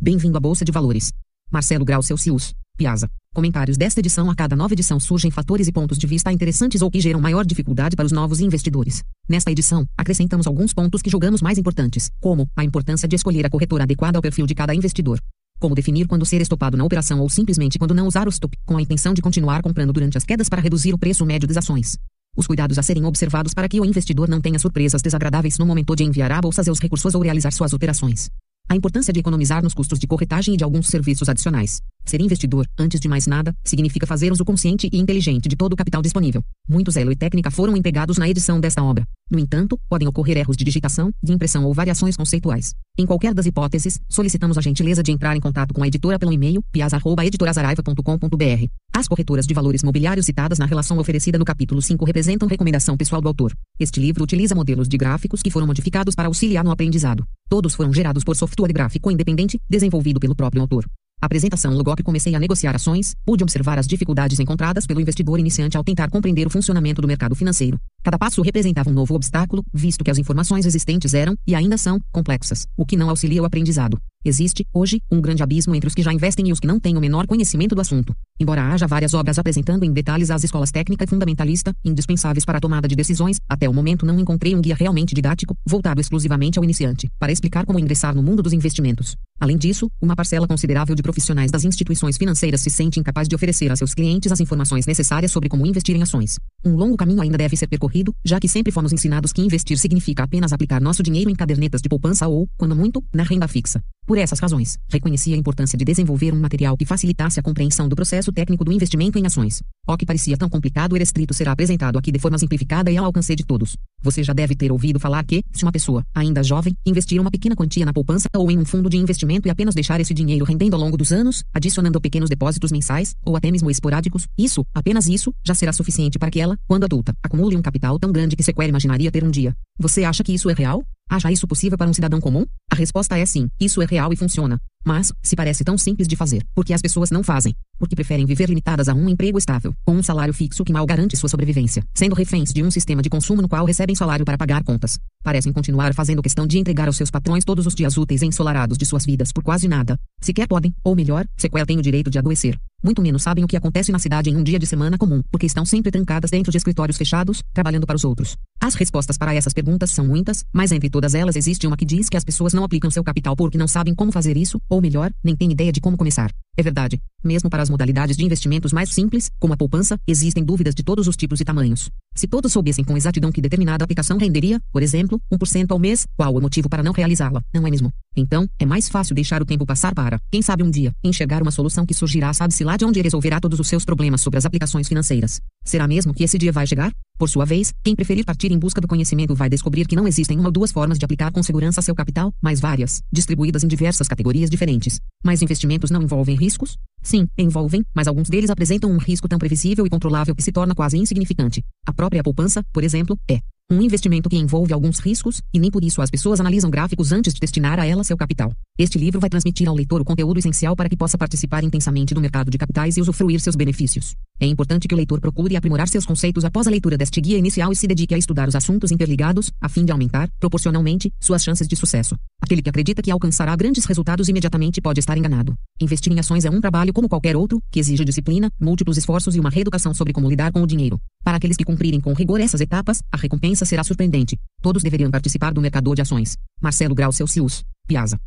Bem-vindo à Bolsa de Valores. Marcelo Grau Celsius, Piazza. Comentários desta edição A cada nova edição surgem fatores e pontos de vista interessantes ou que geram maior dificuldade para os novos investidores. Nesta edição, acrescentamos alguns pontos que julgamos mais importantes, como a importância de escolher a corretora adequada ao perfil de cada investidor. Como definir quando ser estopado na operação ou simplesmente quando não usar o stop, com a intenção de continuar comprando durante as quedas para reduzir o preço médio das ações. Os cuidados a serem observados para que o investidor não tenha surpresas desagradáveis no momento de enviar à bolsa seus recursos ou realizar suas operações. A importância de economizar nos custos de corretagem e de alguns serviços adicionais. Ser investidor, antes de mais nada, significa fazer uso consciente e inteligente de todo o capital disponível. Muito zelo e técnica foram empregados na edição desta obra. No entanto, podem ocorrer erros de digitação, de impressão ou variações conceituais. Em qualquer das hipóteses, solicitamos a gentileza de entrar em contato com a editora pelo e-mail piazza.editorazaraiva.com.br. As corretoras de valores mobiliários citadas na relação oferecida no capítulo 5 representam recomendação pessoal do autor. Este livro utiliza modelos de gráficos que foram modificados para auxiliar no aprendizado. Todos foram gerados por software gráfico independente, desenvolvido pelo próprio autor. Apresentação Logo que comecei a negociar ações, pude observar as dificuldades encontradas pelo investidor iniciante ao tentar compreender o funcionamento do mercado financeiro. Cada passo representava um novo obstáculo, visto que as informações existentes eram, e ainda são, complexas, o que não auxilia o aprendizado. Existe, hoje, um grande abismo entre os que já investem e os que não têm o menor conhecimento do assunto. Embora haja várias obras apresentando em detalhes as escolas técnica e fundamentalista, indispensáveis para a tomada de decisões, até o momento não encontrei um guia realmente didático, voltado exclusivamente ao iniciante, para explicar como ingressar no mundo dos investimentos. Além disso, uma parcela considerável de profissionais das instituições financeiras se sente incapaz de oferecer a seus clientes as informações necessárias sobre como investir em ações. Um longo caminho ainda deve ser percorrido, já que sempre fomos ensinados que investir significa apenas aplicar nosso dinheiro em cadernetas de poupança ou, quando muito, na renda fixa. Por essas razões, reconheci a importância de desenvolver um material que facilitasse a compreensão do processo técnico do investimento em ações. O que parecia tão complicado e restrito será apresentado aqui de forma simplificada e ao alcance de todos. Você já deve ter ouvido falar que, se uma pessoa, ainda jovem, investir uma pequena quantia na poupança ou em um fundo de investimento e apenas deixar esse dinheiro rendendo ao longo dos anos, adicionando pequenos depósitos mensais, ou até mesmo esporádicos, isso, apenas isso, já será suficiente para que ela, quando adulta, acumule um capital tão grande que sequer imaginaria ter um dia. Você acha que isso é real? Acha isso possível para um cidadão comum? A resposta é sim, isso é real e funciona. Mas, se parece tão simples de fazer, por que as pessoas não fazem? Porque preferem viver limitadas a um emprego estável, com um salário fixo que mal garante sua sobrevivência, sendo reféns de um sistema de consumo no qual recebem salário para pagar contas. Parecem continuar fazendo questão de entregar aos seus patrões todos os dias úteis ensolarados de suas vidas por quase nada. Sequer podem, ou melhor, sequer têm o direito de adoecer. Muito menos sabem o que acontece na cidade em um dia de semana comum, porque estão sempre trancadas dentro de escritórios fechados, trabalhando para os outros. As respostas para essas perguntas são muitas, mas entre todas elas existe uma que diz que as pessoas não aplicam seu capital porque não sabem como fazer isso, ou melhor, nem têm ideia de como começar. É verdade. Mesmo para as modalidades de investimentos mais simples, como a poupança, existem dúvidas de todos os tipos e tamanhos. Se todos soubessem com exatidão que determinada aplicação renderia, por exemplo, 1% ao mês, qual o motivo para não realizá-la, não é mesmo? Então, é mais fácil deixar o tempo passar para, quem sabe um dia, enxergar uma solução que surgirá sabe-se lá de onde resolverá todos os seus problemas sobre as aplicações financeiras. Será mesmo que esse dia vai chegar? Por sua vez, quem preferir partir em busca do conhecimento vai descobrir que não existem uma ou duas formas de aplicar com segurança seu capital, mas várias, distribuídas em diversas categorias diferentes. Mas investimentos não envolvem riscos? Sim, envolvem, mas alguns deles apresentam um risco tão previsível e controlável que se torna quase insignificante. A própria poupança, por exemplo, é um investimento que envolve alguns riscos, e nem por isso as pessoas analisam gráficos antes de destinar a ela seu capital. Este livro vai transmitir ao leitor o conteúdo essencial para que possa participar intensamente do mercado de capitais e usufruir seus benefícios. É importante que o leitor procure aprimorar seus conceitos após a leitura deste guia inicial e se dedique a estudar os assuntos interligados, a fim de aumentar, proporcionalmente, suas chances de sucesso. Aquele que acredita que alcançará grandes resultados imediatamente pode estar enganado. Investir em ações é um trabalho como qualquer outro, que exige disciplina, múltiplos esforços e uma reeducação sobre como lidar com o dinheiro. Para aqueles que cumprirem com rigor essas etapas, a recompensa será surpreendente. Todos deveriam participar do mercador de ações. Marcelo Grau Celsius, Piazza.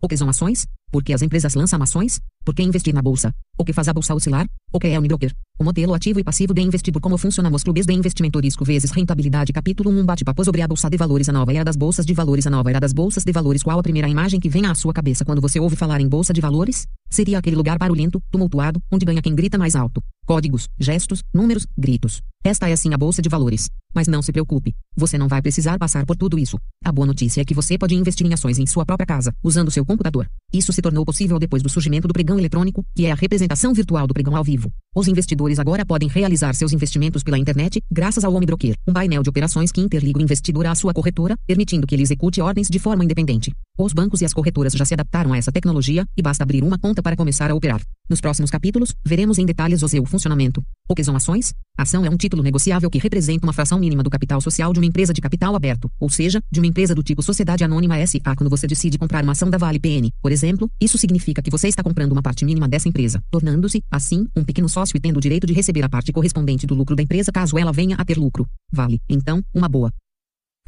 O que são ações? Por que as empresas lançam ações? Por que investir na bolsa? O que faz a bolsa oscilar? O que é o broker? O modelo ativo e passivo de investidor como funciona os clubes de investimento risco vezes rentabilidade capítulo 1 bate-papo sobre a bolsa de valores a nova era das bolsas de valores a nova era das bolsas de valores qual a primeira imagem que vem à sua cabeça quando você ouve falar em bolsa de valores? Seria aquele lugar barulhento, tumultuado, onde ganha quem grita mais alto. Códigos, gestos, números, gritos. Esta é sim a bolsa de valores. Mas não se preocupe, você não vai precisar passar por tudo isso. A boa notícia é que você pode investir em ações em sua própria casa, usando seu computador. Isso se tornou possível depois do surgimento do pregão eletrônico, que é a representação virtual do pregão ao vivo. Os investidores agora podem realizar seus investimentos pela internet, graças ao Homebroker, um painel de operações que interliga o investidor à sua corretora, permitindo que ele execute ordens de forma independente. Os bancos e as corretoras já se adaptaram a essa tecnologia, e basta abrir uma conta conta para começar a operar. Nos próximos capítulos, veremos em detalhes o seu funcionamento. O que são ações? Ação é um título negociável que representa uma fração mínima do capital social de uma empresa de capital aberto, ou seja, de uma empresa do tipo Sociedade Anônima SA. Quando você decide comprar uma ação da Vale PN, por exemplo, isso significa que você está comprando uma parte mínima dessa empresa, tornando-se, assim, um pequeno sócio e tendo o direito de receber a parte correspondente do lucro da empresa caso ela venha a ter lucro. Vale, então, uma boa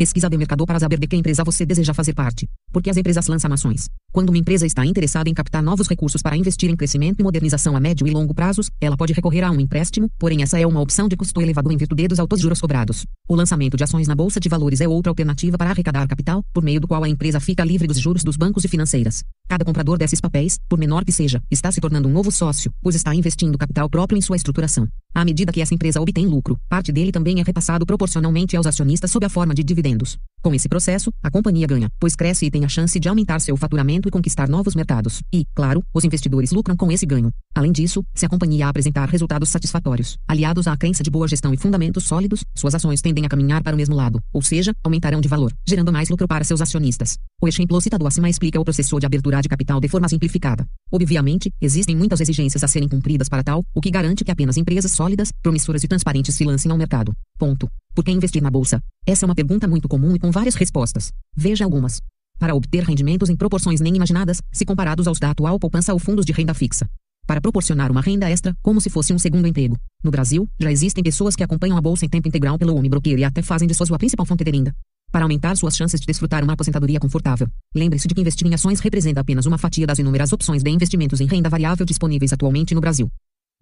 Pesquisa de mercado para saber de que empresa você deseja fazer parte. Porque as empresas lançam ações. Quando uma empresa está interessada em captar novos recursos para investir em crescimento e modernização a médio e longo prazos, ela pode recorrer a um empréstimo, porém essa é uma opção de custo elevado em virtude dos altos juros cobrados. O lançamento de ações na bolsa de valores é outra alternativa para arrecadar capital, por meio do qual a empresa fica livre dos juros dos bancos e financeiras. Cada comprador desses papéis, por menor que seja, está se tornando um novo sócio, pois está investindo capital próprio em sua estruturação. À medida que essa empresa obtém lucro, parte dele também é repassado proporcionalmente aos acionistas sob a forma de dividendos. Com esse processo, a companhia ganha, pois cresce e tem a chance de aumentar seu faturamento e conquistar novos mercados. E, claro, os investidores lucram com esse ganho. Além disso, se a companhia apresentar resultados satisfatórios, aliados à crença de boa gestão e fundamentos sólidos, suas ações tendem a caminhar para o mesmo lado, ou seja, aumentarão de valor, gerando mais lucro para seus acionistas. O exemplo citado acima explica o processo de abertura de capital de forma simplificada. Obviamente, existem muitas exigências a serem cumpridas para tal, o que garante que apenas empresas sólidas, promissoras e transparentes se lancem ao mercado. Ponto. Por que investir na bolsa? Essa é uma pergunta muito comum e com várias respostas. Veja algumas. Para obter rendimentos em proporções nem imaginadas, se comparados aos da atual poupança ou fundos de renda fixa. Para proporcionar uma renda extra, como se fosse um segundo emprego. No Brasil, já existem pessoas que acompanham a bolsa em tempo integral pelo Home Broker e até fazem de sua principal fonte de renda. Para aumentar suas chances de desfrutar uma aposentadoria confortável, lembre-se de que investir em ações representa apenas uma fatia das inúmeras opções de investimentos em renda variável disponíveis atualmente no Brasil.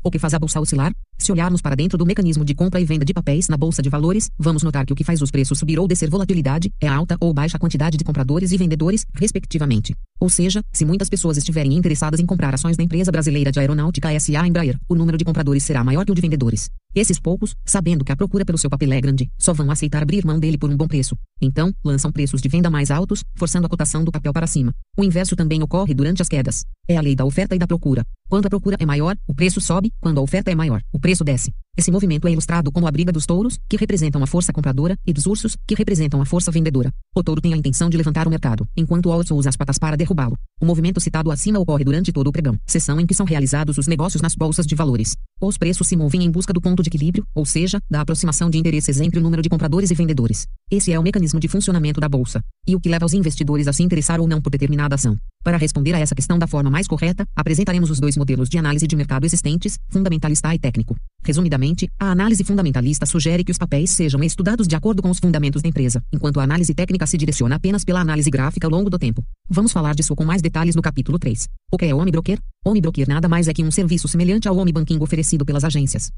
O que faz a bolsa oscilar? Se olharmos para dentro do mecanismo de compra e venda de papéis na bolsa de valores, vamos notar que o que faz os preços subir ou descer volatilidade é a alta ou baixa quantidade de compradores e vendedores, respectivamente. Ou seja, se muitas pessoas estiverem interessadas em comprar ações da empresa brasileira de aeronáutica SA Embraer, o número de compradores será maior que o de vendedores. Esses poucos, sabendo que a procura pelo seu papel é grande, só vão aceitar abrir mão dele por um bom preço. Então, lançam preços de venda mais altos, forçando a cotação do papel para cima. O inverso também ocorre durante as quedas. É a lei da oferta e da procura. Quando a procura é maior, o preço sobe, quando a oferta é maior, o preço desce. Esse movimento é ilustrado como a briga dos touros, que representam a força compradora, e dos ursos, que representam a força vendedora. O touro tem a intenção de levantar o mercado, enquanto o urso usa as patas para derrubá-lo. O movimento citado acima ocorre durante todo o pregão, sessão em que são realizados os negócios nas bolsas de valores. Os preços se movem em busca do ponto de equilíbrio, ou seja, da aproximação de interesses entre o número de compradores e vendedores. Esse é o mecanismo de funcionamento da bolsa, e o que leva os investidores a se interessar ou não por determinada ação. Para responder a essa questão da forma mais correta, apresentaremos os dois modelos de análise de mercado existentes, fundamentalista e técnico. Resumidamente, a análise fundamentalista sugere que os papéis sejam estudados de acordo com os fundamentos da empresa, enquanto a análise técnica se direciona apenas pela análise gráfica ao longo do tempo. Vamos falar disso com mais detalhes no capítulo 3. O que é o Home Broker? Home Broker nada mais é que um serviço semelhante ao Home Banking oferecido pelas agências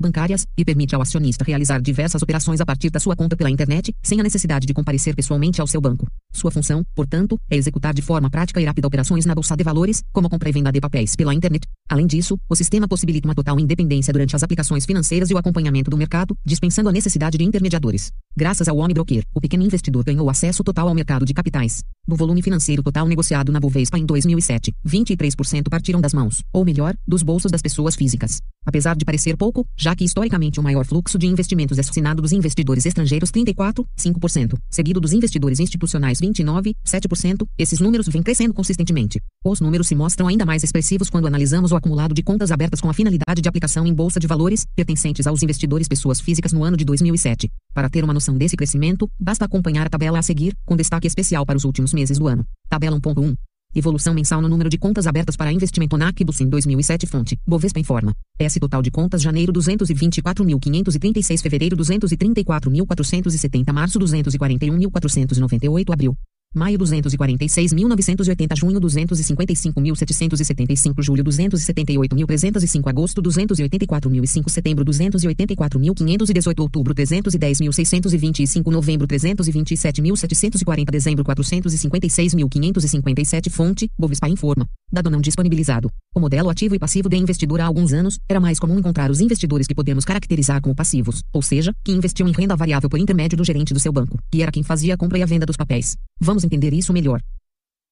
bancárias, e permite ao acionista realizar diversas operações a partir da sua conta pela internet, sem a necessidade de comparecer pessoalmente ao seu banco. Sua função, portanto, é executar de forma prática e rápida operações na bolsa de valores, como compra e venda de papéis pela internet. Além disso, o sistema possibilita uma total independência durante as aplicações financeiras e o acompanhamento do mercado, dispensando a necessidade de intermediadores. Graças ao Home Broker, o pequeno investidor ganhou acesso total ao mercado de capitais. Do volume financeiro total negociado na Bovespa em 2007, 23% partiram das mãos, ou melhor, dos bolsos das pessoas físicas. Apesar de parecer pouco, já que historicamente o maior fluxo de investimentos é assinado dos investidores estrangeiros 34,5%, seguido dos investidores institucionais 29,7%, esses números vêm crescendo consistentemente. Os números se mostram ainda mais expressivos quando analisamos o acumulado de contas abertas com a finalidade de aplicação em bolsa de valores, pertencentes aos investidores pessoas físicas no ano de 2007. Para ter uma noção desse crescimento, basta acompanhar a tabela a seguir, com destaque especial para os últimos meses do ano. Tabela 1.1. Evolução mensal no número de contas abertas para investimento na Aquibus em 2007 Fonte, Bovespa informa. S total de contas janeiro 224.536 fevereiro 234.470 março 241.498 abril. Maio 246.980 Junho 255.775 Julho 278.305 Agosto 284.005 Setembro 284.518 Outubro 310.625 Novembro 327.740 Dezembro 456.557 Fonte, Bovespa informa. Dado não disponibilizado. O modelo ativo e passivo de investidor há alguns anos, era mais comum encontrar os investidores que podemos caracterizar como passivos, ou seja, que investiam em renda variável por intermédio do gerente do seu banco, que era quem fazia a compra e a venda dos papéis. Vamos Vamos entender isso melhor.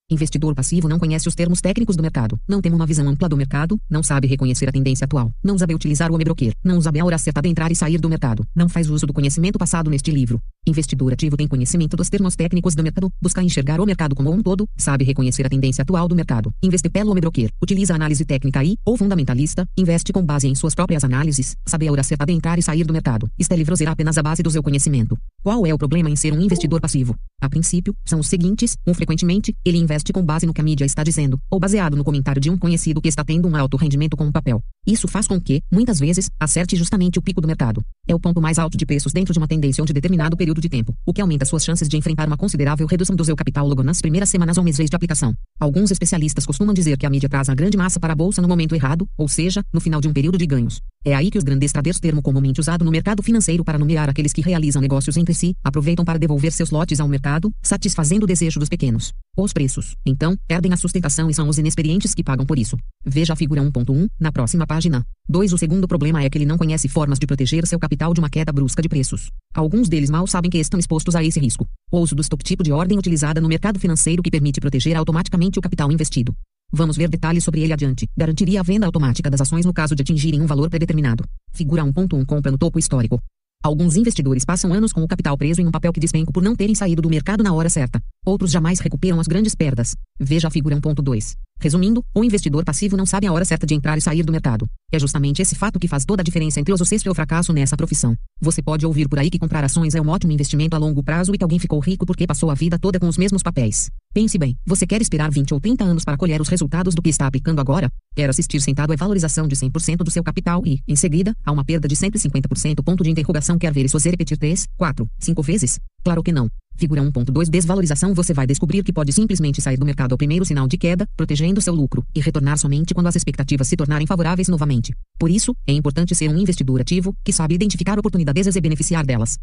Investidor passivo não conhece os termos técnicos do mercado, não tem uma visão ampla do mercado, não sabe reconhecer a tendência atual, não sabe utilizar o e-broker, não sabe a hora certa de entrar e sair do mercado, não faz uso do conhecimento passado neste livro. Investidor ativo tem conhecimento dos termos técnicos do mercado, busca enxergar o mercado como um todo, sabe reconhecer a tendência atual do mercado. Investe pelo broker, utiliza análise técnica e, ou fundamentalista, investe com base em suas próprias análises, sabe a hora certa de entrar e sair do mercado. Está livre será apenas a base do seu conhecimento. Qual é o problema em ser um investidor passivo? A princípio, são os seguintes: um frequentemente, ele investe com base no que a mídia está dizendo, ou baseado no comentário de um conhecido que está tendo um alto rendimento com um papel. Isso faz com que, muitas vezes, acerte justamente o pico do mercado. É o ponto mais alto de preços dentro de uma tendência onde determinado período de tempo, o que aumenta suas chances de enfrentar uma considerável redução do seu capital logo nas primeiras semanas ou meses de aplicação. Alguns especialistas costumam dizer que a mídia traz a grande massa para a bolsa no momento errado, ou seja, no final de um período de ganhos. É aí que os grandes traders, termo comumente usado no mercado financeiro para nomear aqueles que realizam negócios entre si, aproveitam para devolver seus lotes ao mercado, satisfazendo o desejo dos pequenos. Os preços, então, perdem a sustentação e são os inexperientes que pagam por isso. Veja a figura 1.1 na próxima página. 2. O segundo problema é que ele não conhece formas de proteger seu capital de uma queda brusca de preços. Alguns deles mal sabem que estão expostos a esse risco. O uso do stop tipo de ordem utilizada no mercado financeiro que permite proteger automaticamente o capital investido. Vamos ver detalhes sobre ele adiante. Garantiria a venda automática das ações no caso de atingirem um valor predeterminado. Figura 1.1 Compra no topo histórico. Alguns investidores passam anos com o capital preso em um papel que despenca por não terem saído do mercado na hora certa. Outros jamais recuperam as grandes perdas. Veja a figura 1.2. Resumindo, o investidor passivo não sabe a hora certa de entrar e sair do mercado. É justamente esse fato que faz toda a diferença entre o sucesso e o fracasso nessa profissão. Você pode ouvir por aí que comprar ações é um ótimo investimento a longo prazo e que alguém ficou rico porque passou a vida toda com os mesmos papéis. Pense bem, você quer esperar 20 ou 30 anos para colher os resultados do que está aplicando agora? Quer assistir sentado à valorização de 100% do seu capital e, em seguida, a uma perda de 150%? Ponto de interrogação quer ver isso repetir 3, 4, 5 vezes? Claro que não. Figura 1.2 Desvalorização Você vai descobrir que pode simplesmente sair do mercado ao primeiro sinal de queda, protegendo seu lucro, e retornar somente quando as expectativas se tornarem favoráveis novamente. Por isso, é importante ser um investidor ativo, que sabe identificar oportunidades e beneficiar delas.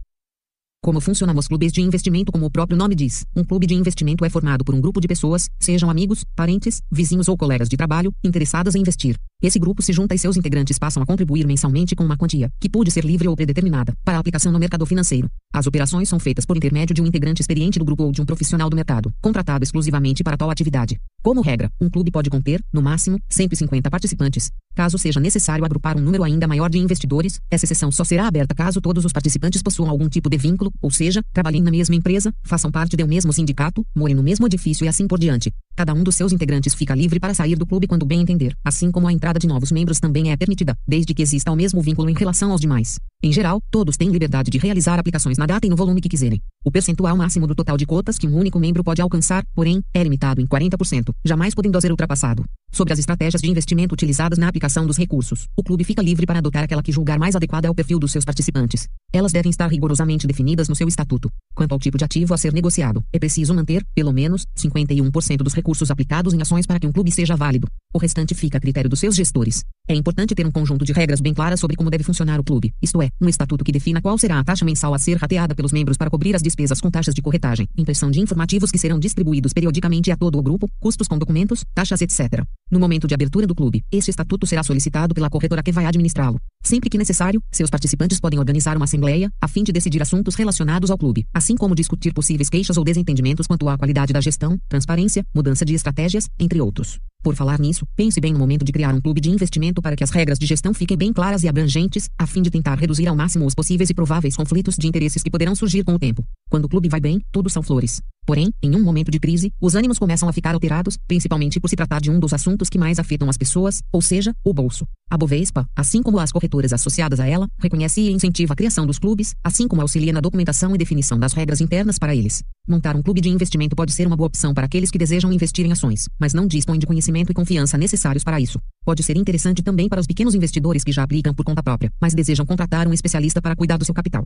Como funcionam os clubes de investimento como o próprio nome diz, um clube de investimento é formado por um grupo de pessoas, sejam amigos, parentes, vizinhos ou colegas de trabalho, interessadas em investir. Esse grupo se junta e seus integrantes passam a contribuir mensalmente com uma quantia, que pode ser livre ou predeterminada, para aplicação no mercado financeiro. As operações são feitas por intermédio de um integrante experiente do grupo ou de um profissional do mercado, contratado exclusivamente para tal atividade. Como regra, um clube pode conter, no máximo, 150 participantes. Caso seja necessário agrupar um número ainda maior de investidores, essa sessão só será aberta caso todos os participantes possuam algum tipo de vínculo, ou seja, trabalhem na mesma empresa, façam parte de um mesmo sindicato, morem no mesmo edifício e assim por diante. Cada um dos seus integrantes fica livre para sair do clube quando bem entender, assim como a entrada de novos membros também é permitida, desde que exista o mesmo vínculo em relação aos demais. Em geral, todos têm liberdade de realizar aplicações na data e no volume que quiserem. O percentual máximo do total de cotas que um único membro pode alcançar, porém, é limitado em 40%, jamais podendo ser ultrapassado. Sobre as estratégias de investimento utilizadas na aplicação dos recursos, o clube fica livre para adotar aquela que julgar mais adequada ao perfil dos seus participantes. Elas devem estar rigorosamente definidas no seu estatuto. Quanto ao tipo de ativo a ser negociado, é preciso manter, pelo menos, 51% dos recursos aplicados em ações para que um clube seja válido. O restante fica a critério dos seus gestores. É importante ter um conjunto de regras bem claras sobre como deve funcionar o clube, isto é, um estatuto que defina qual será a taxa mensal a ser rateada pelos membros para cobrir as despesas com taxas de corretagem, impressão de informativos que serão distribuídos periodicamente a todo o grupo, custos com documentos, taxas, etc. No momento de abertura do clube, este estatuto será solicitado pela corretora que vai administrá-lo. Sempre que necessário, seus participantes podem organizar uma assembleia, a fim de decidir assuntos relacionados ao clube, assim como discutir possíveis queixas ou desentendimentos quanto à qualidade da gestão, transparência, mudança de estratégias, entre outros. Por falar nisso, pense bem no momento de criar um clube de investimento para que as regras de gestão fiquem bem claras e abrangentes, a fim de tentar reduzir ao máximo os possíveis e prováveis conflitos de interesses que poderão surgir com o tempo. Quando o clube vai bem, tudo são flores. Porém, em um momento de crise, os ânimos começam a ficar alterados, principalmente por se tratar de um dos assuntos que mais afetam as pessoas, ou seja, o bolso. A Bovespa, assim como as corretoras associadas a ela, reconhece e incentiva a criação dos clubes, assim como auxilia na documentação e definição das regras internas para eles. Montar um clube de investimento pode ser uma boa opção para aqueles que desejam investir em ações, mas não dispõem de conhecimento e confiança necessários para isso. Pode ser interessante também para os pequenos investidores que já aplicam por conta própria, mas desejam contratar um especialista para cuidar do seu capital.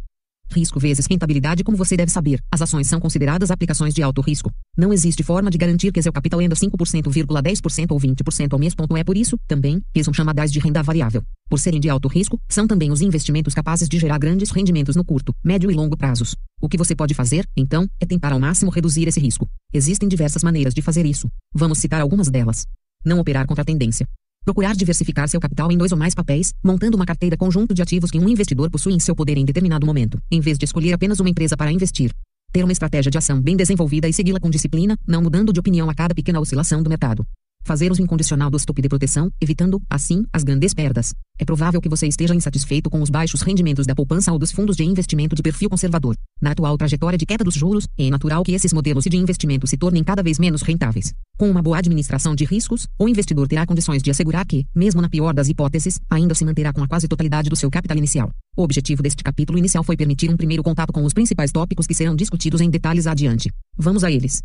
Risco vezes rentabilidade Como você deve saber, as ações são consideradas aplicações de alto risco. Não existe forma de garantir que seu capital renda 5%,10% ou 20% ao mês. É por isso, também, que são chamadas de renda variável. Por serem de alto risco, são também os investimentos capazes de gerar grandes rendimentos no curto, médio e longo prazos. O que você pode fazer, então, é tentar ao máximo reduzir esse risco. Existem diversas maneiras de fazer isso. Vamos citar algumas delas. Não operar contra a tendência. Procurar diversificar seu capital em dois ou mais papéis, montando uma carteira conjunto de ativos que um investidor possui em seu poder em determinado momento, em vez de escolher apenas uma empresa para investir. Ter uma estratégia de ação bem desenvolvida e segui-la com disciplina, não mudando de opinião a cada pequena oscilação do mercado. Fazer uso incondicional do stop de proteção, evitando, assim, as grandes perdas. É provável que você esteja insatisfeito com os baixos rendimentos da poupança ou dos fundos de investimento de perfil conservador. Na atual trajetória de queda dos juros, é natural que esses modelos de investimento se tornem cada vez menos rentáveis. Com uma boa administração de riscos, o investidor terá condições de assegurar que, mesmo na pior das hipóteses, ainda se manterá com a quase totalidade do seu capital inicial. O objetivo deste capítulo inicial foi permitir um primeiro contato com os principais tópicos que serão discutidos em detalhes adiante. Vamos a eles.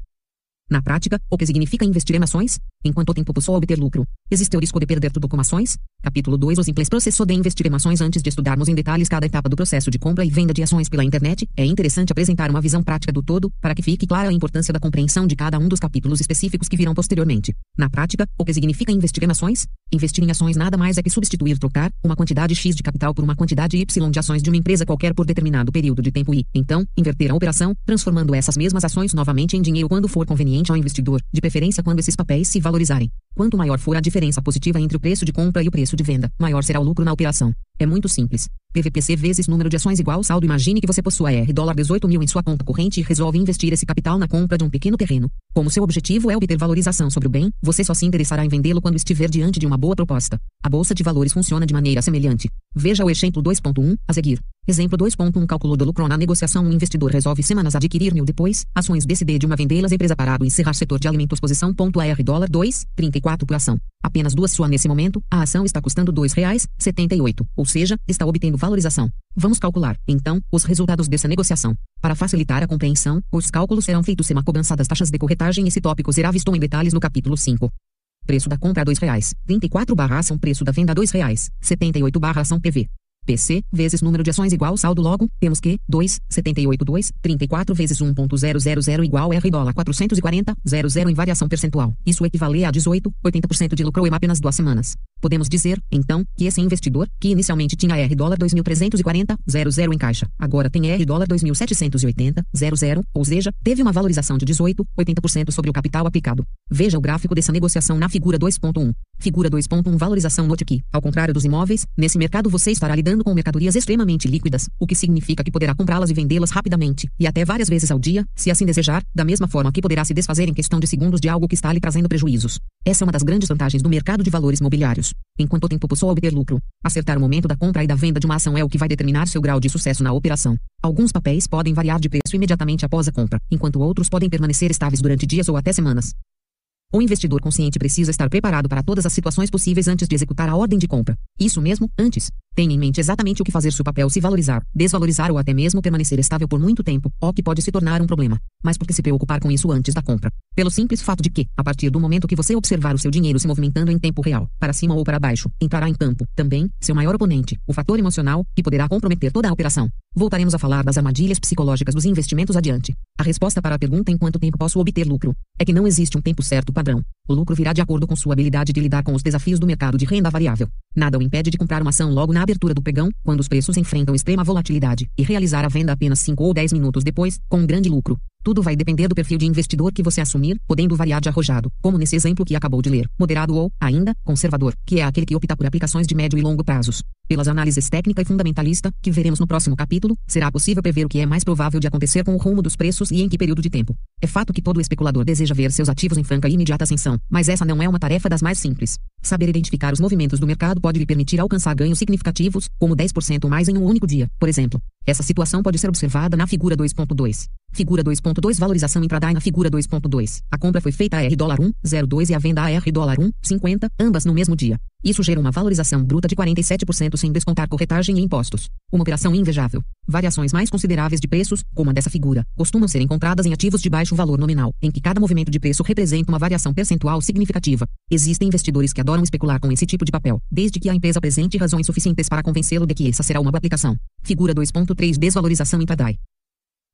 Na prática, o que significa investir em ações? Em quanto tempo possui obter lucro? Existe o risco de perder tudo com ações? Capítulo 2 O simples processo de investir em ações Antes de estudarmos em detalhes cada etapa do processo de compra e venda de ações pela internet, é interessante apresentar uma visão prática do todo, para que fique clara a importância da compreensão de cada um dos capítulos específicos que virão posteriormente. Na prática, o que significa investir em ações? Investir em ações nada mais é que substituir trocar uma quantidade X de capital por uma quantidade Y de ações de uma empresa qualquer por determinado período de tempo e, então, inverter a operação, transformando essas mesmas ações novamente em dinheiro quando for conveniente ao investidor, de preferência quando esses papéis se valorizarem. Quanto maior for a diferença positiva entre o preço de compra e o preço de venda, maior será o lucro na operação. É muito simples. PVPC vezes número de ações igual saldo. Imagine que você possua R$ 18 mil em sua conta corrente e resolve investir esse capital na compra de um pequeno terreno. Como seu objetivo é obter valorização sobre o bem, você só se interessará em vendê-lo quando estiver diante de uma boa proposta. A bolsa de valores funciona de maneira semelhante. Veja o exemplo 2.1 a seguir. Exemplo 2.1 Cálculo do lucro na negociação. Um investidor resolve semanas adquirir mil depois, ações BCD de uma vendê-las empresa parado encerrar setor de alimentos posição ponto AR dólar 2, 34 por ação. Apenas duas sua nesse momento, a ação está custando R$ 2,78, ou seja, está obtendo valorização. Vamos calcular, então, os resultados dessa negociação. Para facilitar a compreensão, os cálculos serão feitos sem a cobrança das taxas de corretagem. Esse tópico será visto em detalhes no capítulo 5. Preço da compra R$ 2,24 barra ação Preço da venda R$ 2,78 barra ação PV. PC, vezes número de ações igual saldo logo, temos que, 2, 78 2, 34 vezes 1.000 igual R dólar 440, 00 em variação percentual. Isso equivale a 18, 80% de lucro em apenas duas semanas. Podemos dizer, então, que esse investidor, que inicialmente tinha R dólar 2.340, 00 em caixa, agora tem R dólar 2.780, 00, ou seja, teve uma valorização de 18, 80% sobre o capital aplicado. Veja o gráfico dessa negociação na figura 2.1. Figura 2.1 Valorização Note que, ao contrário dos imóveis, nesse mercado você estará lidando com mercadorias extremamente líquidas, o que significa que poderá comprá-las e vendê-las rapidamente, e até várias vezes ao dia, se assim desejar, da mesma forma que poderá se desfazer em questão de segundos de algo que está lhe trazendo prejuízos. Essa é uma das grandes vantagens do mercado de valores mobiliários. Enquanto o tempo possui obter lucro, acertar o momento da compra e da venda de uma ação é o que vai determinar seu grau de sucesso na operação. Alguns papéis podem variar de preço imediatamente após a compra, enquanto outros podem permanecer estáveis durante dias ou até semanas. O investidor consciente precisa estar preparado para todas as situações possíveis antes de executar a ordem de compra. Isso mesmo, antes. Tenha em mente exatamente o que fazer se o papel se valorizar, desvalorizar ou até mesmo permanecer estável por muito tempo, o que pode se tornar um problema. Mas por que se preocupar com isso antes da compra? Pelo simples fato de que, a partir do momento que você observar o seu dinheiro se movimentando em tempo real, para cima ou para baixo, entrará em campo, também, seu maior oponente, o fator emocional, que poderá comprometer toda a operação. Voltaremos a falar das armadilhas psicológicas dos investimentos adiante. A resposta para a pergunta em quanto tempo posso obter lucro é que não existe um tempo certo padrão. O lucro virá de acordo com sua habilidade de lidar com os desafios do mercado de renda variável. Nada o impede de comprar uma ação logo na abertura do pregão, quando os preços enfrentam extrema volatilidade, e realizar a venda apenas 5 ou 10 minutos depois, com um grande lucro. Tudo vai depender do perfil de investidor que você assumir, podendo variar de arrojado, como nesse exemplo que acabou de ler, moderado ou, ainda, conservador, que é aquele que opta por aplicações de médio e longo prazos. Pelas análises técnica e fundamentalista, que veremos no próximo capítulo, será possível prever o que é mais provável de acontecer com o rumo dos preços e em que período de tempo. É fato que todo especulador deseja ver seus ativos em franca e imediata ascensão, mas essa não é uma tarefa das mais simples. Saber identificar os movimentos do mercado pode lhe permitir alcançar ganhos significativos, como 10% mais em um único dia, por exemplo. Essa situação pode ser observada na figura 2.2. Figura 2.2 Valorização intraday na figura 2.2. A compra foi feita a R dólar 1,02 e a venda a R dólar 1,50, ambas no mesmo dia. Isso gera uma valorização bruta de 47% sem descontar corretagem e impostos. Uma operação invejável. Variações mais consideráveis de preços, como a dessa figura, costumam ser encontradas em ativos de baixo valor nominal, em que cada movimento de preço representa uma variação percentual significativa. Existem investidores que adoram especular com esse tipo de papel, desde que a empresa apresente razões suficientes para convencê-lo de que essa será uma boa aplicação. Figura 2.3 Desvalorização intraday.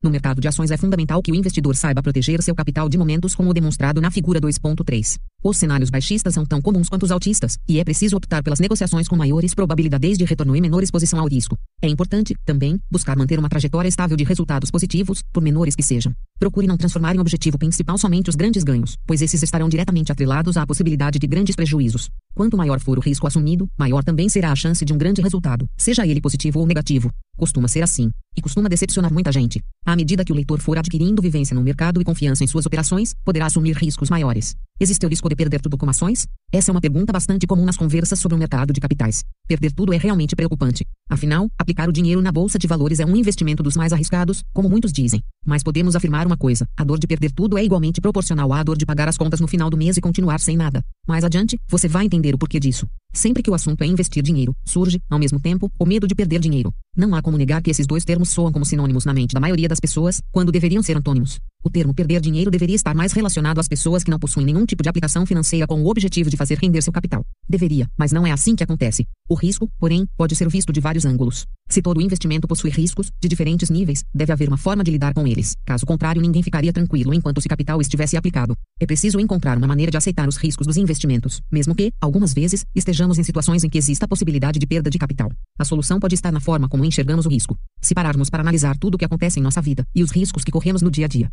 No mercado de ações é fundamental que o investidor saiba proteger seu capital de momentos como demonstrado na figura 2.3. Os cenários baixistas são tão comuns quanto os altistas, e é preciso optar pelas negociações com maiores probabilidades de retorno e menor exposição ao risco. É importante, também, buscar manter uma trajetória estável de resultados positivos, por menores que sejam. Procure não transformar em objetivo principal somente os grandes ganhos, pois esses estarão diretamente atrelados à possibilidade de grandes prejuízos. Quanto maior for o risco assumido, maior também será a chance de um grande resultado, seja ele positivo ou negativo. Costuma ser assim, e costuma decepcionar muita gente. À medida que o leitor for adquirindo vivência no mercado e confiança em suas operações, poderá assumir riscos maiores. Existe o risco de perder tudo com ações? Essa é uma pergunta bastante comum nas conversas sobre o mercado de capitais. Perder tudo é realmente preocupante. Afinal, aplicar o dinheiro na bolsa de valores é um investimento dos mais arriscados, como muitos dizem. Mas podemos afirmar uma coisa: a dor de perder tudo é igualmente proporcional à dor de pagar as contas no final do mês e continuar sem nada. Mais adiante, você vai entender o porquê disso. Sempre que o assunto é investir dinheiro, surge, ao mesmo tempo, o medo de perder dinheiro. Não há como negar que esses dois termos soam como sinônimos na mente da maioria das pessoas, quando deveriam ser antônimos. O termo perder dinheiro deveria estar mais relacionado às pessoas que não possuem nenhum tipo de aplicação financeira com o objetivo de fazer render seu capital. Deveria, mas não é assim que acontece. O risco, porém, pode ser visto de vários ângulos. Se todo investimento possui riscos, de diferentes níveis, deve haver uma forma de lidar com eles. Caso contrário, ninguém ficaria tranquilo enquanto esse capital estivesse aplicado. É preciso encontrar uma maneira de aceitar os riscos dos investimentos, mesmo que, algumas vezes, estejamos em situações em que exista a possibilidade de perda de capital. A solução pode estar na forma como enxergamos o risco. Se pararmos para analisar tudo o que acontece em nossa vida e os riscos que corremos no dia a dia,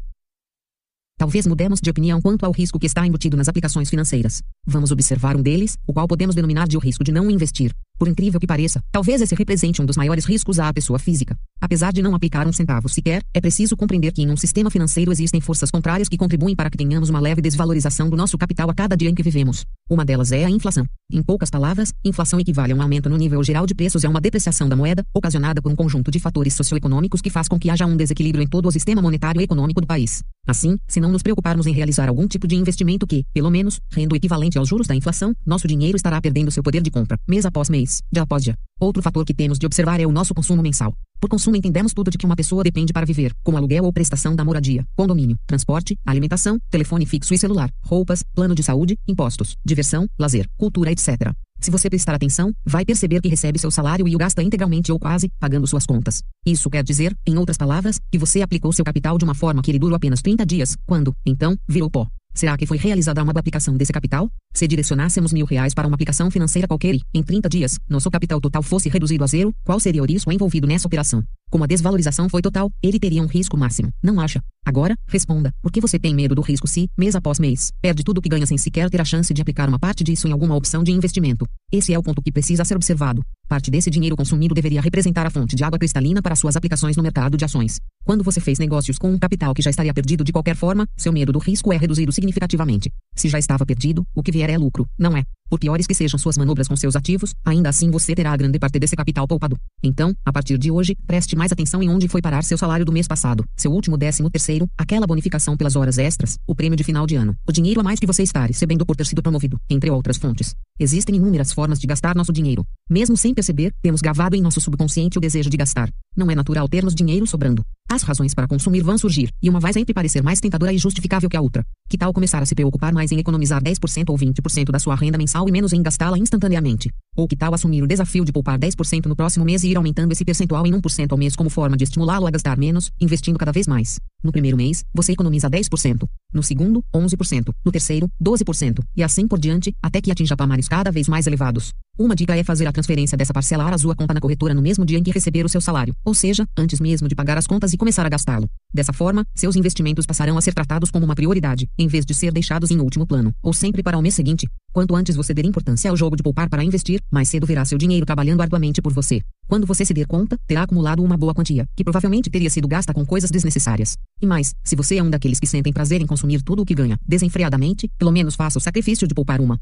Talvez mudemos de opinião quanto ao risco que está embutido nas aplicações financeiras. Vamos observar um deles, o qual podemos denominar de o risco de não investir. Por incrível que pareça, talvez esse represente um dos maiores riscos à pessoa física. Apesar de não aplicar um centavo sequer, é preciso compreender que em um sistema financeiro existem forças contrárias que contribuem para que tenhamos uma leve desvalorização do nosso capital a cada dia em que vivemos. Uma delas é a inflação. Em poucas palavras, inflação equivale a um aumento no nível geral de preços e a uma depreciação da moeda, ocasionada por um conjunto de fatores socioeconômicos que faz com que haja um desequilíbrio em todo o sistema monetário e econômico do país. Assim, se não nos preocuparmos em realizar algum tipo de investimento que, pelo menos, renda o equivalente aos juros da inflação, nosso dinheiro estará perdendo seu poder de compra, mês após mês, dia após dia. Outro fator que temos de observar é o nosso consumo mensal. Por consumo entendemos tudo de que uma pessoa depende para viver, como aluguel ou prestação da moradia, condomínio, transporte, alimentação, telefone fixo e celular, roupas, plano de saúde, impostos, diversão, lazer, cultura, etc. Se você prestar atenção, vai perceber que recebe seu salário e o gasta integralmente ou quase, pagando suas contas. Isso quer dizer, em outras palavras, que você aplicou seu capital de uma forma que ele durou apenas 30 dias, quando, então, virou pó. Será que foi realizada uma aplicação desse capital? Se direcionássemos mil reais para uma aplicação financeira qualquer e, em 30 dias, nosso capital total fosse reduzido a zero, qual seria o risco envolvido nessa operação? Como a desvalorização foi total, ele teria um risco máximo, não acha? Agora, responda, por que você tem medo do risco se, mês após mês, perde tudo que ganha sem sequer ter a chance de aplicar uma parte disso em alguma opção de investimento? Esse é o ponto que precisa ser observado. Parte desse dinheiro consumido deveria representar a fonte de água cristalina para suas aplicações no mercado de ações. Quando você fez negócios com um capital que já estaria perdido de qualquer forma, seu medo do risco é reduzido significativamente. Se já estava perdido, o que vier é lucro, não é? Por piores que sejam suas manobras com seus ativos, ainda assim você terá a grande parte desse capital poupado. Então, a partir de hoje, preste mais atenção em onde foi parar seu salário do mês passado, seu último décimo terceiro, aquela bonificação pelas horas extras, o prêmio de final de ano, o dinheiro a mais que você está recebendo por ter sido promovido, entre outras fontes. Existem inúmeras formas de gastar nosso dinheiro. Mesmo sem perceber, temos gravado em nosso subconsciente o desejo de gastar. Não é natural termos dinheiro sobrando. As razões para consumir vão surgir, e uma vai sempre parecer mais tentadora e justificável que a outra. Que tal começar a se preocupar mais em economizar 10% ou 20% da sua renda mensal e menos em gastá-la instantaneamente? Ou que tal assumir o desafio de poupar 10% no próximo mês e ir aumentando esse percentual em 1% ao mês como forma de estimulá-lo a gastar menos, investindo cada vez mais? No primeiro mês, você economiza 10%. No segundo, 11%. No terceiro, 12%. E assim por diante, até que atinja patamares cada vez mais elevados. Uma dica é fazer a transferência dessa parcela à sua conta na corretora no mesmo dia em que receber o seu salário, ou seja, antes mesmo de pagar as contas e começar a gastá-lo. Dessa forma, seus investimentos passarão a ser tratados como uma prioridade, em vez de ser deixados em último plano, ou sempre para o mês seguinte. Quanto antes você der importância ao jogo de poupar para investir, mais cedo verá seu dinheiro trabalhando arduamente por você. Quando você se der conta, terá acumulado uma boa quantia, que provavelmente teria sido gasta com coisas desnecessárias. E mais, se você é um daqueles que sentem prazer em consumir tudo o que ganha, desenfreadamente, pelo menos faça o sacrifício de poupar uma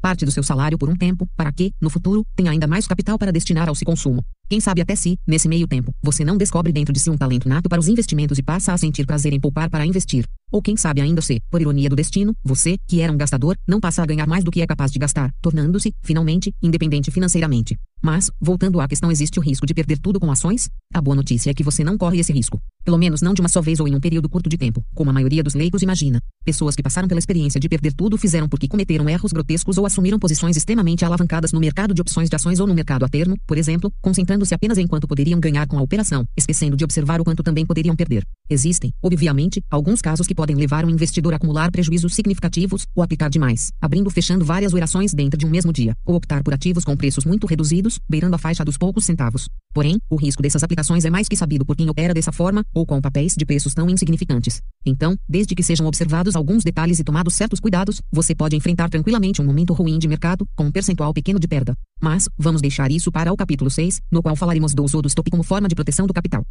parte do seu salário por um tempo, para que, no futuro, tenha ainda mais capital para destinar ao seu consumo. Quem sabe até se, nesse meio tempo, você não descobre dentro de si um talento nato para os investimentos e passa a sentir prazer em poupar para investir. Ou quem sabe ainda se, por ironia do destino, você, que era um gastador, não passa a ganhar mais do que é capaz de gastar, tornando-se, finalmente, independente financeiramente. Mas, voltando à questão, existe o risco de perder tudo com ações? A boa notícia é que você não corre esse risco. Pelo menos não de uma só vez ou em um período curto de tempo, como a maioria dos leigos imagina. Pessoas que passaram pela experiência de perder tudo fizeram porque cometeram erros grotescos ou assumiram posições extremamente alavancadas no mercado de opções de ações ou no mercado a termo, por exemplo, concentrando-se apenas em quanto poderiam ganhar com a operação, esquecendo de observar o quanto também poderiam perder. Existem, obviamente, alguns casos que podem levar um investidor a acumular prejuízos significativos ou aplicar demais, abrindo ou fechando várias operações dentro de um mesmo dia, ou optar por ativos com preços muito reduzidos beirando a faixa dos poucos centavos. Porém, o risco dessas aplicações é mais que sabido por quem opera dessa forma, ou com papéis de preços tão insignificantes. Então, desde que sejam observados alguns detalhes e tomados certos cuidados, você pode enfrentar tranquilamente um momento ruim de mercado, com um percentual pequeno de perda. Mas, vamos deixar isso para o capítulo 6, no qual falaremos do uso do stop como forma de proteção do capital.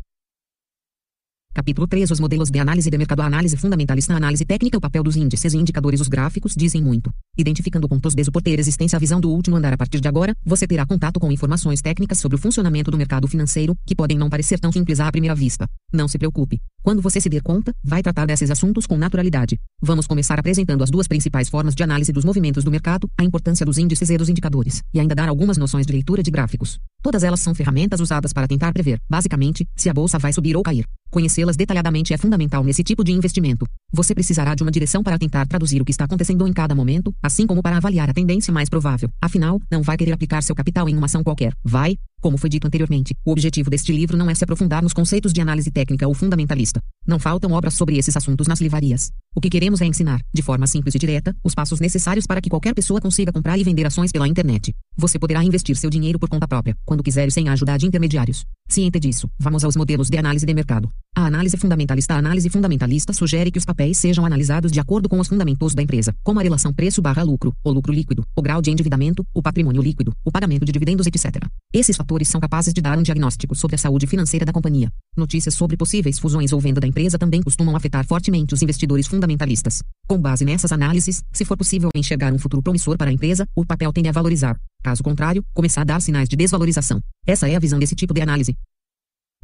Capítulo 3 Os modelos de análise de mercado A análise fundamentalista A análise técnica O papel dos índices e indicadores Os gráficos dizem muito. Identificando pontos de por ter existência a visão do último andar a partir de agora, você terá contato com informações técnicas sobre o funcionamento do mercado financeiro, que podem não parecer tão simples à primeira vista. Não se preocupe. Quando você se der conta, vai tratar desses assuntos com naturalidade. Vamos começar apresentando as duas principais formas de análise dos movimentos do mercado, a importância dos índices e dos indicadores, e ainda dar algumas noções de leitura de gráficos. Todas elas são ferramentas usadas para tentar prever, basicamente, se a bolsa vai subir ou cair. Conhecê-las detalhadamente é fundamental nesse tipo de investimento. Você precisará de uma direção para tentar traduzir o que está acontecendo em cada momento, assim como para avaliar a tendência mais provável. Afinal, não vai querer aplicar seu capital em uma ação qualquer, vai? Como foi dito anteriormente, o objetivo deste livro não é se aprofundar nos conceitos de análise técnica ou fundamentalista. Não faltam obras sobre esses assuntos nas livrarias. O que queremos é ensinar, de forma simples e direta, os passos necessários para que qualquer pessoa consiga comprar e vender ações pela internet. Você poderá investir seu dinheiro por conta própria, quando quiser e sem a ajuda de intermediários. Ciente disso, vamos aos modelos de análise de mercado. A análise fundamentalista A análise fundamentalista sugere que os papéis sejam analisados de acordo com os fundamentos da empresa, como a relação preço-lucro, o lucro líquido, o grau de endividamento, o patrimônio líquido, o pagamento de dividendos, etc. Esses fatores são capazes de dar um diagnóstico sobre a saúde financeira da companhia. Notícias sobre possíveis fusões ou venda da empresa também costumam afetar fortemente os investidores fundamentalistas. Com base nessas análises, se for possível enxergar um futuro promissor para a empresa, o papel tende a valorizar. Caso contrário, começar a dar sinais de desvalorização. Essa é a visão desse tipo de análise.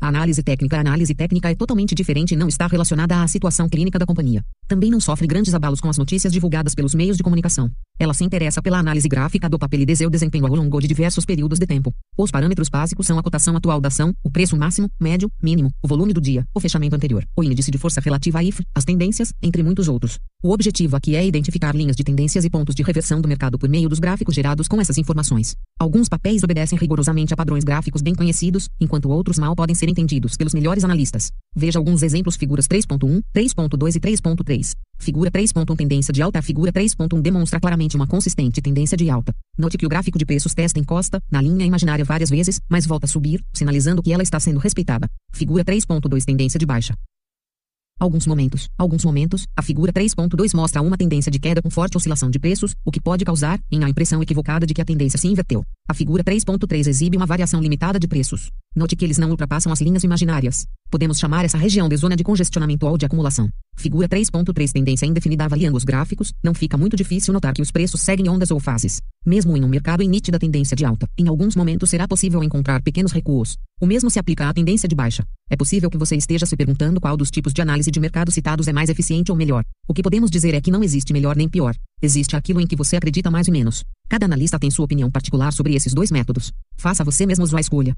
Análise técnica A análise técnica é totalmente diferente e não está relacionada à situação clínica da companhia. Também não sofre grandes abalos com as notícias divulgadas pelos meios de comunicação. Ela se interessa pela análise gráfica do papel e seu desempenho ao longo de diversos períodos de tempo. Os parâmetros básicos são a cotação atual da ação, o preço máximo, médio, mínimo, o volume do dia, o fechamento anterior, o índice de força relativa a IF, as tendências, entre muitos outros. O objetivo aqui é identificar linhas de tendências e pontos de reversão do mercado por meio dos gráficos gerados com essas informações. Alguns papéis obedecem rigorosamente a padrões gráficos bem conhecidos, enquanto outros mal podem ser entendidos pelos melhores analistas. Veja alguns exemplos figuras 3.1, 3.2 e 3.3. Figura 3.1 Tendência de alta A figura 3.1 demonstra claramente uma consistente tendência de alta. Note que o gráfico de preços testa encosta, na linha imaginária várias vezes, mas volta a subir, sinalizando que ela está sendo respeitada. Figura 3.2 Tendência de baixa. Alguns momentos, alguns momentos, a figura 3.2 mostra uma tendência de queda com forte oscilação de preços, o que pode causar, em a impressão equivocada de que a tendência se inverteu. A figura 3.3 exibe uma variação limitada de preços. Note que eles não ultrapassam as linhas imaginárias. Podemos chamar essa região de zona de congestionamento ou de acumulação. Figura 3.3 Tendência indefinida avaliando os gráficos, não fica muito difícil notar que os preços seguem ondas ou fases. Mesmo em um mercado em nítida tendência de alta, em alguns momentos será possível encontrar pequenos recuos. O mesmo se aplica à tendência de baixa. É possível que você esteja se perguntando qual dos tipos de análise de mercado citados é mais eficiente ou melhor. O que podemos dizer é que não existe melhor nem pior. Existe aquilo em que você acredita mais e menos. Cada analista tem sua opinião particular sobre esses dois métodos. Faça você mesmo sua escolha.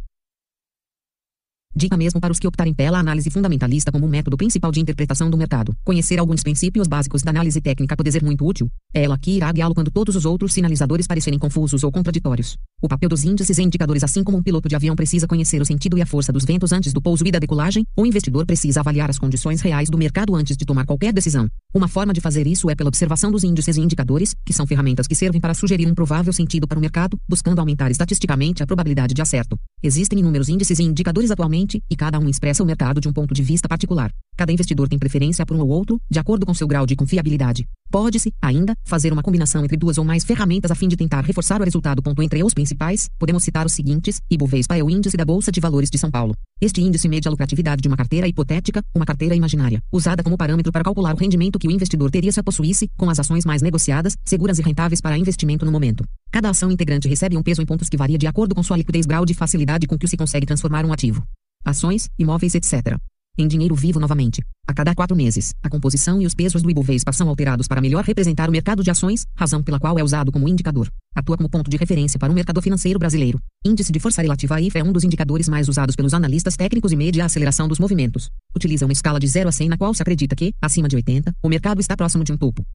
Dica mesmo para os que optarem pela análise fundamentalista como um método principal de interpretação do mercado. Conhecer alguns princípios básicos da análise técnica pode ser muito útil. Ela que irá guiá-lo quando todos os outros sinalizadores parecerem confusos ou contraditórios. O papel dos índices e indicadores assim como um piloto de avião precisa conhecer o sentido e a força dos ventos antes do pouso e da decolagem, o investidor precisa avaliar as condições reais do mercado antes de tomar qualquer decisão. Uma forma de fazer isso é pela observação dos índices e indicadores, que são ferramentas que servem para sugerir um provável sentido para o mercado, buscando aumentar estatisticamente a probabilidade de acerto. Existem inúmeros índices e indicadores atualmente, e cada um expressa o mercado de um ponto de vista particular. Cada investidor tem preferência por um ou outro, de acordo com seu grau de confiabilidade. Pode-se, ainda, fazer uma combinação entre duas ou mais ferramentas a fim de tentar reforçar o resultado. Entre os principais, podemos citar os seguintes: Ibovespa é o índice da Bolsa de Valores de São Paulo. Este índice mede a lucratividade de uma carteira hipotética, uma carteira imaginária, usada como parâmetro para calcular o rendimento que o investidor teria se a possuísse, com as ações mais negociadas, seguras e rentáveis para investimento no momento. Cada ação integrante recebe um peso em pontos que varia de acordo com sua liquidez, grau de facilidade com que se consegue transformar um ativo ações, imóveis, etc. Em dinheiro vivo novamente. A cada quatro meses, a composição e os pesos do Ibovespa são alterados para melhor representar o mercado de ações, razão pela qual é usado como indicador. Atua como ponto de referência para o mercado financeiro brasileiro. Índice de força relativa a IFA é um dos indicadores mais usados pelos analistas técnicos e mede a aceleração dos movimentos. Utiliza uma escala de 0 a 100 na qual se acredita que, acima de 80, o mercado está próximo de um topo.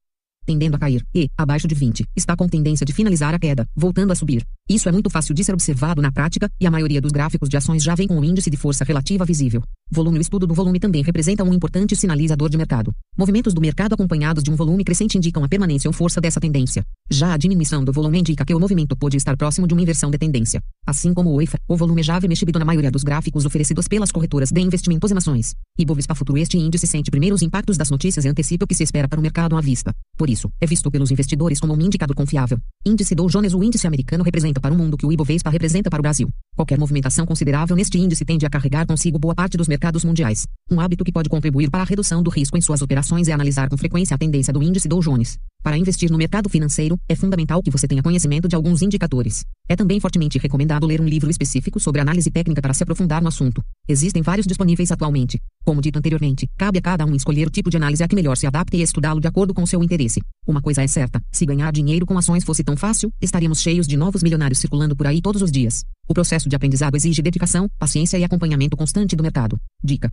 Tendendo a cair, e, abaixo de 20, está com tendência de finalizar a queda, voltando a subir. Isso é muito fácil de ser observado na prática, e a maioria dos gráficos de ações já vem com o índice de força relativa visível. Volume O estudo do volume também representa um importante sinalizador de mercado. Movimentos do mercado acompanhados de um volume crescente indicam a permanência ou força dessa tendência. Já a diminuição do volume indica que o movimento pode estar próximo de uma inversão de tendência. Assim como o EIFA, o volume já vem mexido na maioria dos gráficos oferecidos pelas corretoras de investimentos em ações. E Bovespa Futuro este índice sente primeiro os impactos das notícias e antecipa o que se espera para o mercado à vista. Por isso, é visto pelos investidores como um indicador confiável. Índice Dow Jones O índice americano representa para o mundo que o Ibovespa representa para o Brasil. Qualquer movimentação considerável neste índice tende a carregar consigo boa parte dos mercados mundiais. Um hábito que pode contribuir para a redução do risco em suas operações é analisar com frequência a tendência do índice Dow Jones. Para investir no mercado financeiro, é fundamental que você tenha conhecimento de alguns indicadores. É também fortemente recomendado ler um livro específico sobre análise técnica para se aprofundar no assunto. Existem vários disponíveis atualmente. Como dito anteriormente, cabe a cada um escolher o tipo de análise a que melhor se adapte e estudá-lo de acordo com seu interesse. Uma coisa é certa: se ganhar dinheiro com ações fosse tão fácil, estaríamos cheios de novos milionários circulando por aí todos os dias. O processo de aprendizado exige dedicação, paciência e acompanhamento constante do mercado. Dica: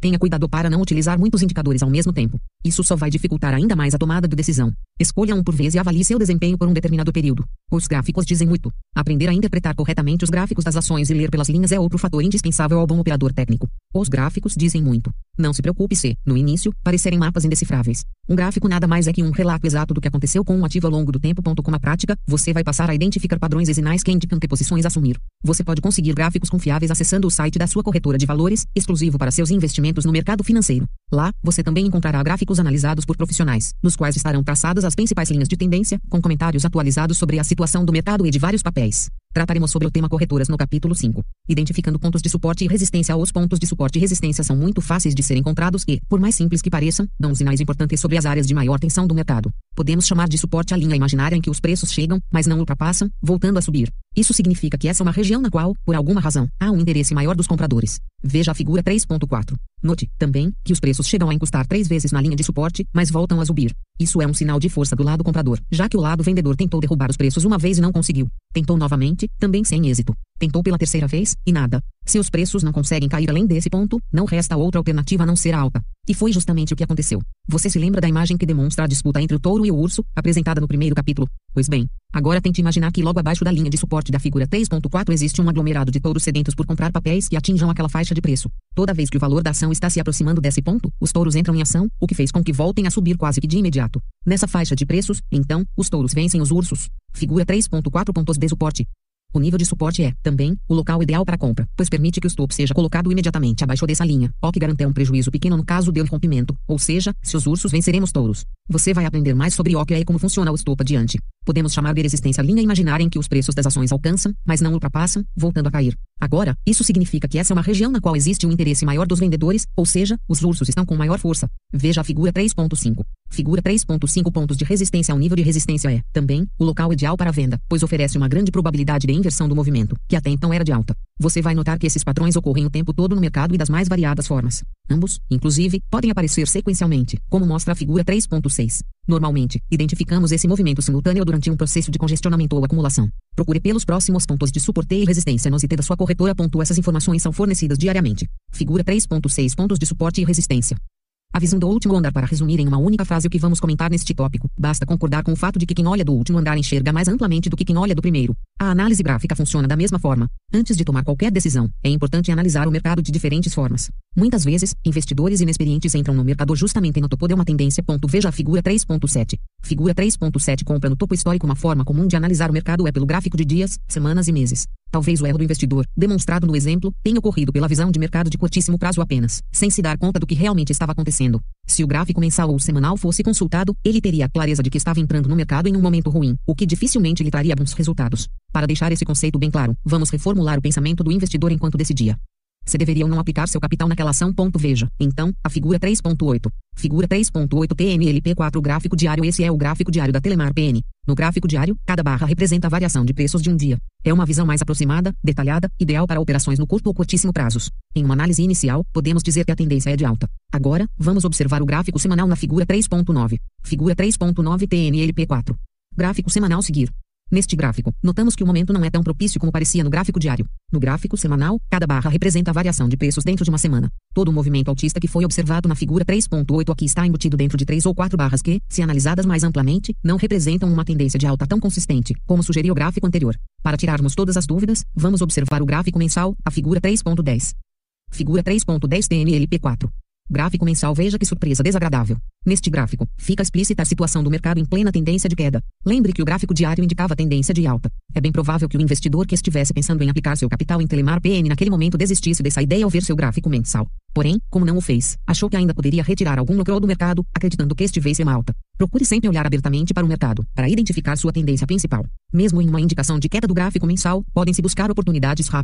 Tenha cuidado para não utilizar muitos indicadores ao mesmo tempo. Isso só vai dificultar ainda mais a tomada de decisão. Escolha um por vez e avalie seu desempenho por um determinado período. Os gráficos dizem muito. Aprender a interpretar corretamente os gráficos das ações e ler pelas linhas é outro fator indispensável ao bom operador técnico. Os gráficos dizem muito. Não se preocupe se, no início, parecerem mapas indecifráveis. Um gráfico nada mais é que um relato exato do que aconteceu com um ativo ao longo do tempo. Com a prática, você vai passar a identificar padrões e sinais que indicam que posições assumir. Você pode conseguir gráficos confiáveis acessando o site da sua corretora de valores, exclusivo para seus investimentos no mercado financeiro. Lá, você também encontrará gráficos analisados por profissionais, nos quais estarão traçadas as principais linhas de tendência, com comentários atualizados sobre a situação do mercado e de vários papéis. Trataremos sobre o tema corretoras no capítulo 5, identificando pontos de suporte e resistência. Os pontos de suporte e resistência são muito fáceis de serem encontrados e, por mais simples que pareçam, dão sinais importantes sobre as áreas de maior tensão do mercado. Podemos chamar de suporte a linha imaginária em que os preços chegam, mas não ultrapassam, voltando a subir. Isso significa que essa é uma região na qual, por alguma razão, há um interesse maior dos compradores. Veja a figura 3.4. Note, também, que os preços chegam a encostar três vezes na linha de suporte, mas voltam a subir. Isso é um sinal de força do lado comprador, já que o lado vendedor tentou derrubar os preços uma vez e não conseguiu. Tentou novamente, também sem êxito. Tentou pela terceira vez, e nada. Se os preços não conseguem cair além desse ponto, não resta outra alternativa a não ser alta. E foi justamente o que aconteceu. Você se lembra da imagem que demonstra a disputa entre o touro e o urso, apresentada no primeiro capítulo? Pois bem, agora tente imaginar que logo abaixo da linha de suporte da figura 3.4 existe um aglomerado de touros sedentos por comprar papéis que atinjam aquela faixa de preço. Toda vez que o valor da ação está se aproximando desse ponto, os touros entram em ação, o que fez com que voltem a subir quase que de imediato. Nessa faixa de preços, então, os touros vencem os ursos. Figura 3.4 pontos de suporte. O nível de suporte é, também, o local ideal para compra, pois permite que o stop seja colocado imediatamente abaixo dessa linha, o que garante um prejuízo pequeno no caso de rompimento, ou seja, se os ursos venceremos touros. Você vai aprender mais sobre o que é e como funciona o stop adiante. Podemos chamar de resistência a linha imaginária em que os preços das ações alcançam, mas não ultrapassam, voltando a cair. Agora, isso significa que essa é uma região na qual existe um interesse maior dos vendedores, ou seja, os ursos estão com maior força. Veja a figura 3.5. Figura 3.5 pontos de resistência ao nível de resistência é, também, o local ideal para a venda, pois oferece uma grande probabilidade de inversão do movimento, que até então era de alta. Você vai notar que esses padrões ocorrem o tempo todo no mercado e das mais variadas formas. Ambos, inclusive, podem aparecer sequencialmente, como mostra a figura 3.6. Normalmente, identificamos esse movimento simultâneo durante um processo de congestionamento ou acumulação. Procure pelos próximos pontos de suporte e resistência no IT da sua corretora. Essas informações são fornecidas diariamente. Figura 3.6 pontos de suporte e resistência. A visão do último andar para resumir em uma única frase o que vamos comentar neste tópico. Basta concordar com o fato de que quem olha do último andar enxerga mais amplamente do que quem olha do primeiro. A análise gráfica funciona da mesma forma. Antes de tomar qualquer decisão, é importante analisar o mercado de diferentes formas. Muitas vezes, investidores inexperientes entram no mercado justamente no topo de uma tendência. Veja a figura 3.7. Figura 3.7 compra no topo histórico uma forma comum de analisar o mercado é pelo gráfico de dias, semanas e meses. Talvez o erro do investidor, demonstrado no exemplo, tenha ocorrido pela visão de mercado de curtíssimo prazo apenas, sem se dar conta do que realmente estava acontecendo. Se o gráfico mensal ou semanal fosse consultado, ele teria a clareza de que estava entrando no mercado em um momento ruim, o que dificilmente lhe traria bons resultados. Para deixar esse conceito bem claro, vamos reformular o pensamento do investidor enquanto decidia se deveria ou não aplicar seu capital naquela ação. Veja, então, a figura 3.8. Figura 3.8 TNLP4 Gráfico diário Esse é o gráfico diário da Telemar PN. No gráfico diário, cada barra representa a variação de preços de um dia. É uma visão mais aproximada, detalhada, ideal para operações no curto ou curtíssimo prazos. Em uma análise inicial, podemos dizer que a tendência é de alta. Agora, vamos observar o gráfico semanal na figura 3.9. Figura 3.9 TNLP4. Gráfico semanal seguir. Neste gráfico, notamos que o momento não é tão propício como parecia no gráfico diário. No gráfico semanal, cada barra representa a variação de preços dentro de uma semana. Todo o movimento altista que foi observado na figura 3.8 aqui está embutido dentro de três ou quatro barras que, se analisadas mais amplamente, não representam uma tendência de alta tão consistente, como sugeria o gráfico anterior. Para tirarmos todas as dúvidas, vamos observar o gráfico mensal, a figura 3.10. Figura 3.10 TNLP4. Gráfico mensal Veja que surpresa desagradável. Neste gráfico, fica explícita a situação do mercado em plena tendência de queda. Lembre que o gráfico diário indicava tendência de alta. É bem provável que o investidor que estivesse pensando em aplicar seu capital em Telemar PN naquele momento desistisse dessa ideia ao ver seu gráfico mensal. Porém, como não o fez, achou que ainda poderia retirar algum lucro do mercado, acreditando que estivesse em alta. Procure sempre olhar abertamente para o mercado, para identificar sua tendência principal. Mesmo em uma indicação de queda do gráfico mensal, podem-se buscar oportunidades rápidas